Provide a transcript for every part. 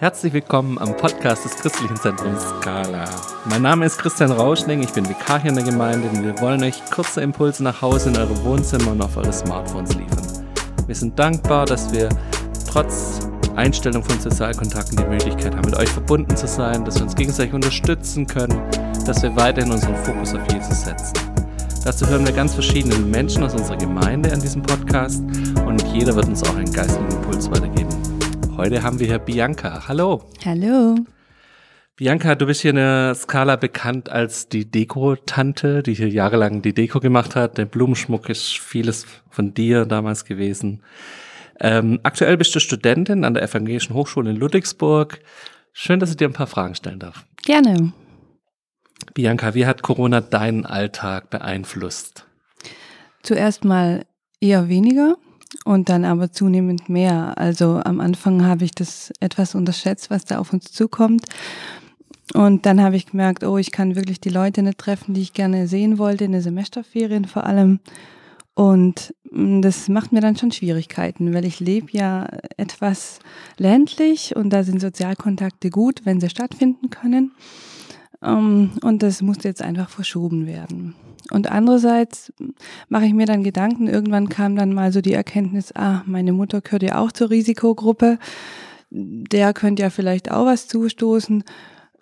Herzlich willkommen am Podcast des Christlichen Zentrums Skala. Mein Name ist Christian Rauschning, ich bin Vikar hier in der Gemeinde und wir wollen euch kurze Impulse nach Hause in eure Wohnzimmer und auf eure Smartphones liefern. Wir sind dankbar, dass wir trotz Einstellung von Sozialkontakten die Möglichkeit haben, mit euch verbunden zu sein, dass wir uns gegenseitig unterstützen können, dass wir weiterhin unseren Fokus auf Jesus setzen. Dazu hören wir ganz verschiedene Menschen aus unserer Gemeinde an diesem Podcast und jeder wird uns auch einen geistlichen Impuls weitergeben. Heute haben wir hier Bianca. Hallo. Hallo. Bianca, du bist hier in der Skala bekannt als die Deko-Tante, die hier jahrelang die Deko gemacht hat. Der Blumenschmuck ist vieles von dir damals gewesen. Ähm, aktuell bist du Studentin an der Evangelischen Hochschule in Ludwigsburg. Schön, dass ich dir ein paar Fragen stellen darf. Gerne. Bianca, wie hat Corona deinen Alltag beeinflusst? Zuerst mal eher weniger und dann aber zunehmend mehr. Also am Anfang habe ich das etwas unterschätzt, was da auf uns zukommt. Und dann habe ich gemerkt, oh, ich kann wirklich die Leute nicht treffen, die ich gerne sehen wollte, in den Semesterferien vor allem. Und mm, das macht mir dann schon Schwierigkeiten, weil ich lebe ja etwas ländlich und da sind Sozialkontakte gut, wenn sie stattfinden können. Ähm, und das musste jetzt einfach verschoben werden. Und andererseits mache ich mir dann Gedanken, irgendwann kam dann mal so die Erkenntnis, ah, meine Mutter gehört ja auch zur Risikogruppe, der könnte ja vielleicht auch was zustoßen.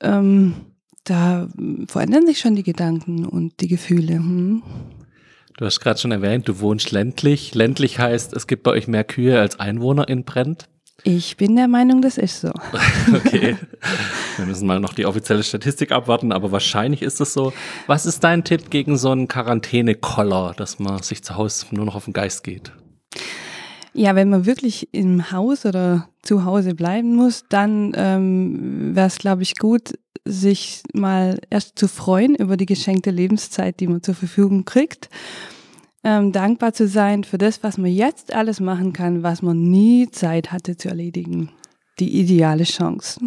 Ähm, da verändern sich schon die Gedanken und die Gefühle. Hm. Du hast gerade schon erwähnt, du wohnst ländlich. Ländlich heißt, es gibt bei euch mehr Kühe als Einwohner in Brent. Ich bin der Meinung, das ist so. okay. Wir müssen mal noch die offizielle Statistik abwarten, aber wahrscheinlich ist es so. Was ist dein Tipp gegen so einen Quarantäne-Koller, dass man sich zu Hause nur noch auf den Geist geht? Ja, wenn man wirklich im Haus oder zu Hause bleiben muss, dann ähm, wäre es, glaube ich, gut, sich mal erst zu freuen über die geschenkte Lebenszeit, die man zur Verfügung kriegt ähm, dankbar zu sein für das, was man jetzt alles machen kann, was man nie Zeit hatte zu erledigen. Die ideale Chance.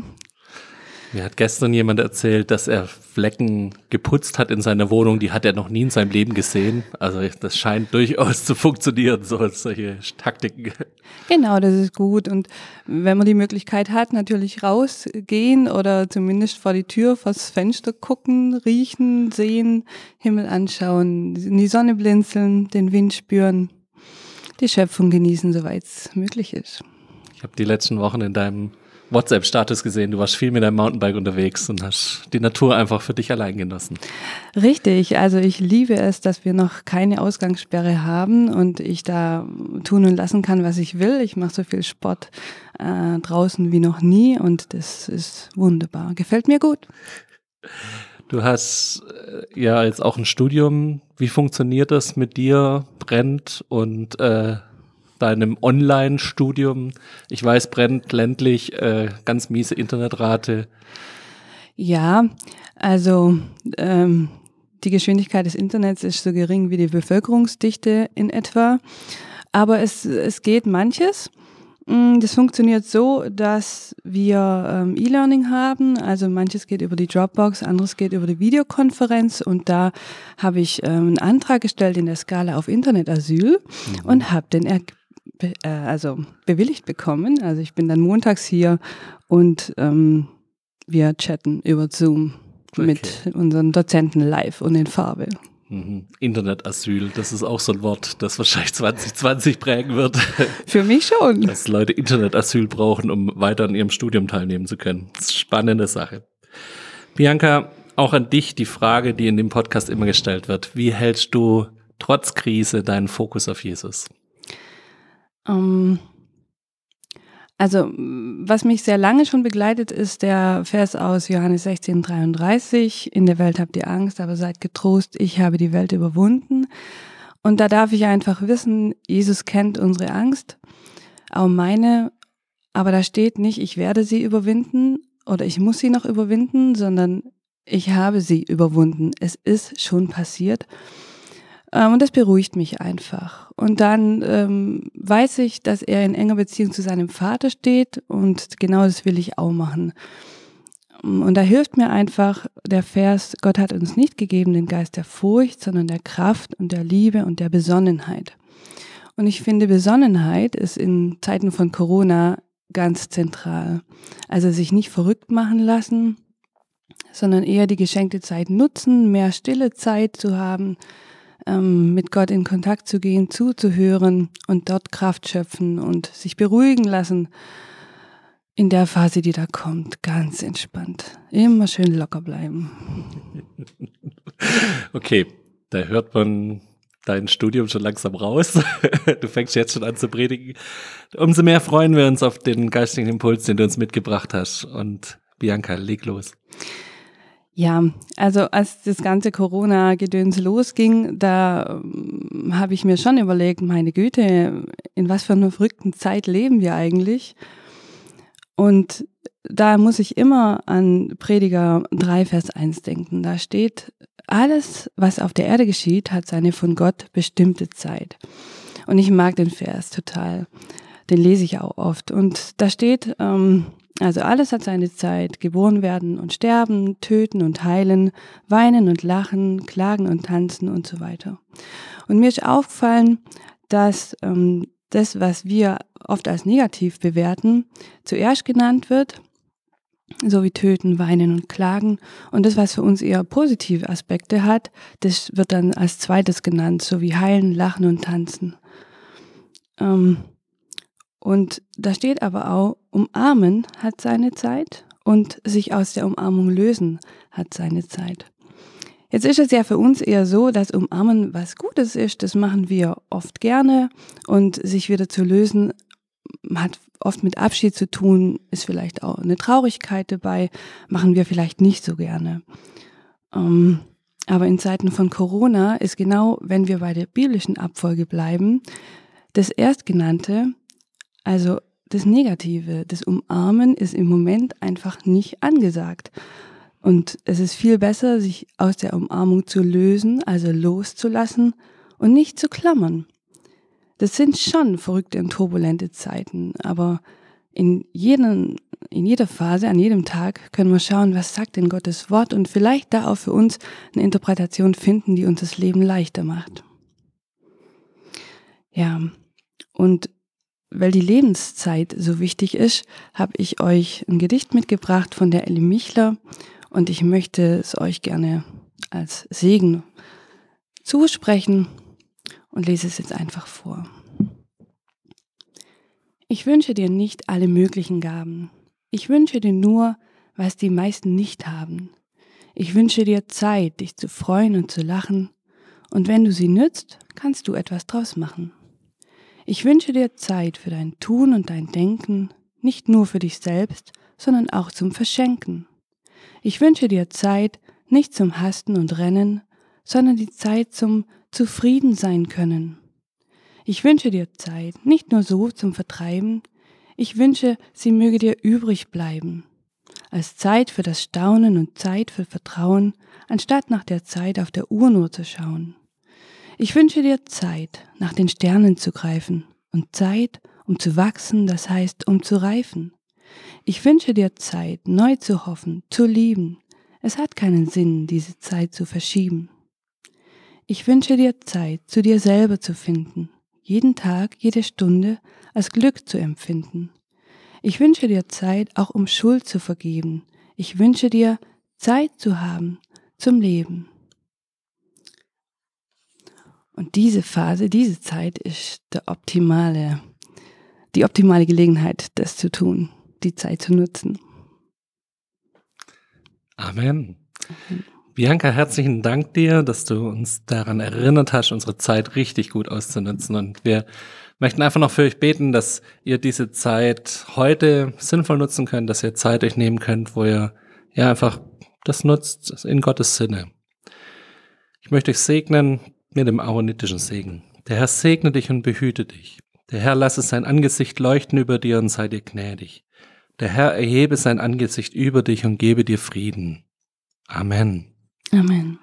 Mir hat gestern jemand erzählt, dass er Flecken geputzt hat in seiner Wohnung, die hat er noch nie in seinem Leben gesehen. Also das scheint durchaus zu funktionieren, so solche Taktiken. Genau, das ist gut. Und wenn man die Möglichkeit hat, natürlich rausgehen oder zumindest vor die Tür, vors Fenster gucken, riechen, sehen, Himmel anschauen, in die Sonne blinzeln, den Wind spüren, die Schöpfung genießen, soweit es möglich ist. Ich habe die letzten Wochen in deinem WhatsApp-Status gesehen, du warst viel mit deinem Mountainbike unterwegs und hast die Natur einfach für dich allein genossen. Richtig, also ich liebe es, dass wir noch keine Ausgangssperre haben und ich da tun und lassen kann, was ich will. Ich mache so viel Sport äh, draußen wie noch nie und das ist wunderbar. Gefällt mir gut. Du hast äh, ja jetzt auch ein Studium. Wie funktioniert das mit dir, Brennt und äh, deinem Online-Studium? Ich weiß, brennt ländlich, äh, ganz miese Internetrate. Ja, also ähm, die Geschwindigkeit des Internets ist so gering wie die Bevölkerungsdichte in etwa. Aber es, es geht manches. Mm, das funktioniert so, dass wir ähm, E-Learning haben. Also manches geht über die Dropbox, anderes geht über die Videokonferenz. Und da habe ich ähm, einen Antrag gestellt in der Skala auf Internetasyl mhm. und habe den be äh, also bewilligt bekommen. Also ich bin dann montags hier und ähm, wir chatten über Zoom okay. mit unseren Dozenten live und in Farbe. Mhm. Internetasyl, das ist auch so ein Wort, das wahrscheinlich 2020 prägen wird. Für mich schon. Dass Leute Internetasyl brauchen, um weiter an ihrem Studium teilnehmen zu können. Das ist eine spannende Sache. Bianca, auch an dich die Frage, die in dem Podcast immer gestellt wird. Wie hältst du trotz Krise deinen Fokus auf Jesus? Ähm, also, was mich sehr lange schon begleitet, ist der Vers aus Johannes 16, 33. In der Welt habt ihr Angst, aber seid getrost, ich habe die Welt überwunden. Und da darf ich einfach wissen, Jesus kennt unsere Angst, auch meine, aber da steht nicht, ich werde sie überwinden oder ich muss sie noch überwinden, sondern ich habe sie überwunden. Es ist schon passiert. Ähm, und das beruhigt mich einfach. Und dann ähm, weiß ich, dass er in enger Beziehung zu seinem Vater steht und genau das will ich auch machen. Und da hilft mir einfach der Vers, Gott hat uns nicht gegeben den Geist der Furcht, sondern der Kraft und der Liebe und der Besonnenheit. Und ich finde, Besonnenheit ist in Zeiten von Corona ganz zentral. Also sich nicht verrückt machen lassen, sondern eher die geschenkte Zeit nutzen, mehr stille Zeit zu haben, ähm, mit Gott in Kontakt zu gehen, zuzuhören und dort Kraft schöpfen und sich beruhigen lassen in der Phase, die da kommt, ganz entspannt. Immer schön locker bleiben. Okay, da hört man dein Studium schon langsam raus. Du fängst jetzt schon an zu predigen. Umso mehr freuen wir uns auf den geistigen Impuls, den du uns mitgebracht hast. Und Bianca, leg los. Ja, also als das ganze Corona-Gedöns losging, da ähm, habe ich mir schon überlegt, meine Güte, in was für einer verrückten Zeit leben wir eigentlich? Und da muss ich immer an Prediger 3, Vers 1 denken. Da steht, alles, was auf der Erde geschieht, hat seine von Gott bestimmte Zeit. Und ich mag den Vers total. Den lese ich auch oft. Und da steht, ähm, also alles hat seine Zeit. Geboren werden und sterben, töten und heilen, weinen und lachen, klagen und tanzen und so weiter. Und mir ist aufgefallen, dass ähm, das, was wir oft als negativ bewerten, zuerst genannt wird, so wie töten, weinen und klagen. Und das, was für uns eher positive Aspekte hat, das wird dann als zweites genannt, so wie heilen, lachen und tanzen. Ähm, und da steht aber auch, umarmen hat seine Zeit und sich aus der Umarmung lösen hat seine Zeit. Jetzt ist es ja für uns eher so, dass Umarmen was Gutes ist, das machen wir oft gerne und sich wieder zu lösen hat oft mit Abschied zu tun, ist vielleicht auch eine Traurigkeit dabei, machen wir vielleicht nicht so gerne. Ähm, aber in Zeiten von Corona ist genau, wenn wir bei der biblischen Abfolge bleiben, das Erstgenannte also das Negative, das Umarmen ist im Moment einfach nicht angesagt. Und es ist viel besser, sich aus der Umarmung zu lösen, also loszulassen und nicht zu klammern. Das sind schon verrückte und turbulente Zeiten, aber in, jedem, in jeder Phase, an jedem Tag können wir schauen, was sagt denn Gottes Wort und vielleicht da auch für uns eine Interpretation finden, die uns das Leben leichter macht. Ja, und weil die Lebenszeit so wichtig ist, habe ich euch ein Gedicht mitgebracht von der Ellie Michler und ich möchte es euch gerne als Segen zusprechen und lese es jetzt einfach vor. Ich wünsche dir nicht alle möglichen Gaben. Ich wünsche dir nur, was die meisten nicht haben. Ich wünsche dir Zeit, dich zu freuen und zu lachen, und wenn du sie nützt, kannst du etwas draus machen. Ich wünsche dir Zeit für dein Tun und dein Denken, nicht nur für dich selbst, sondern auch zum Verschenken. Ich wünsche dir Zeit nicht zum Hasten und Rennen, sondern die Zeit zum Zufrieden sein können. Ich wünsche dir Zeit nicht nur so zum Vertreiben, ich wünsche, sie möge dir übrig bleiben, als Zeit für das Staunen und Zeit für Vertrauen, anstatt nach der Zeit auf der Uhr nur zu schauen. Ich wünsche dir Zeit, nach den Sternen zu greifen und Zeit, um zu wachsen, das heißt, um zu reifen. Ich wünsche dir Zeit, neu zu hoffen, zu lieben. Es hat keinen Sinn, diese Zeit zu verschieben. Ich wünsche dir Zeit, zu dir selber zu finden, jeden Tag, jede Stunde als Glück zu empfinden. Ich wünsche dir Zeit, auch um Schuld zu vergeben. Ich wünsche dir Zeit zu haben zum Leben. Und diese Phase, diese Zeit ist der optimale, die optimale Gelegenheit, das zu tun, die Zeit zu nutzen. Amen. Bianca, herzlichen Dank dir, dass du uns daran erinnert hast, unsere Zeit richtig gut auszunutzen. Und wir möchten einfach noch für euch beten, dass ihr diese Zeit heute sinnvoll nutzen könnt, dass ihr Zeit euch nehmen könnt, wo ihr ja einfach das nutzt in Gottes Sinne. Ich möchte euch segnen, mit dem aaronitischen Segen. Der Herr segne dich und behüte dich. Der Herr lasse sein Angesicht leuchten über dir und sei dir gnädig. Der Herr erhebe sein Angesicht über dich und gebe dir Frieden. Amen. Amen.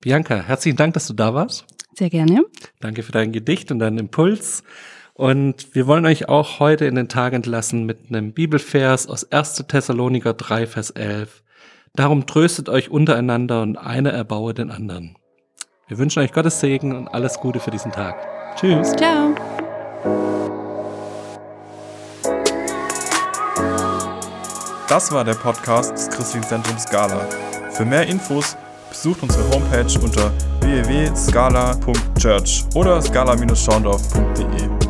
Bianca, herzlichen Dank, dass du da warst. Sehr gerne. Danke für dein Gedicht und deinen Impuls. Und wir wollen euch auch heute in den Tag entlassen mit einem Bibelvers aus 1. Thessaloniker 3, Vers 11. Darum tröstet euch untereinander und einer erbaue den anderen. Wir wünschen euch Gottes Segen und alles Gute für diesen Tag. Tschüss. Ciao. Das war der Podcast des Christlichen Zentrums Scala. Für mehr Infos besucht unsere Homepage unter www.scala.church oder scala-schaundorf.de.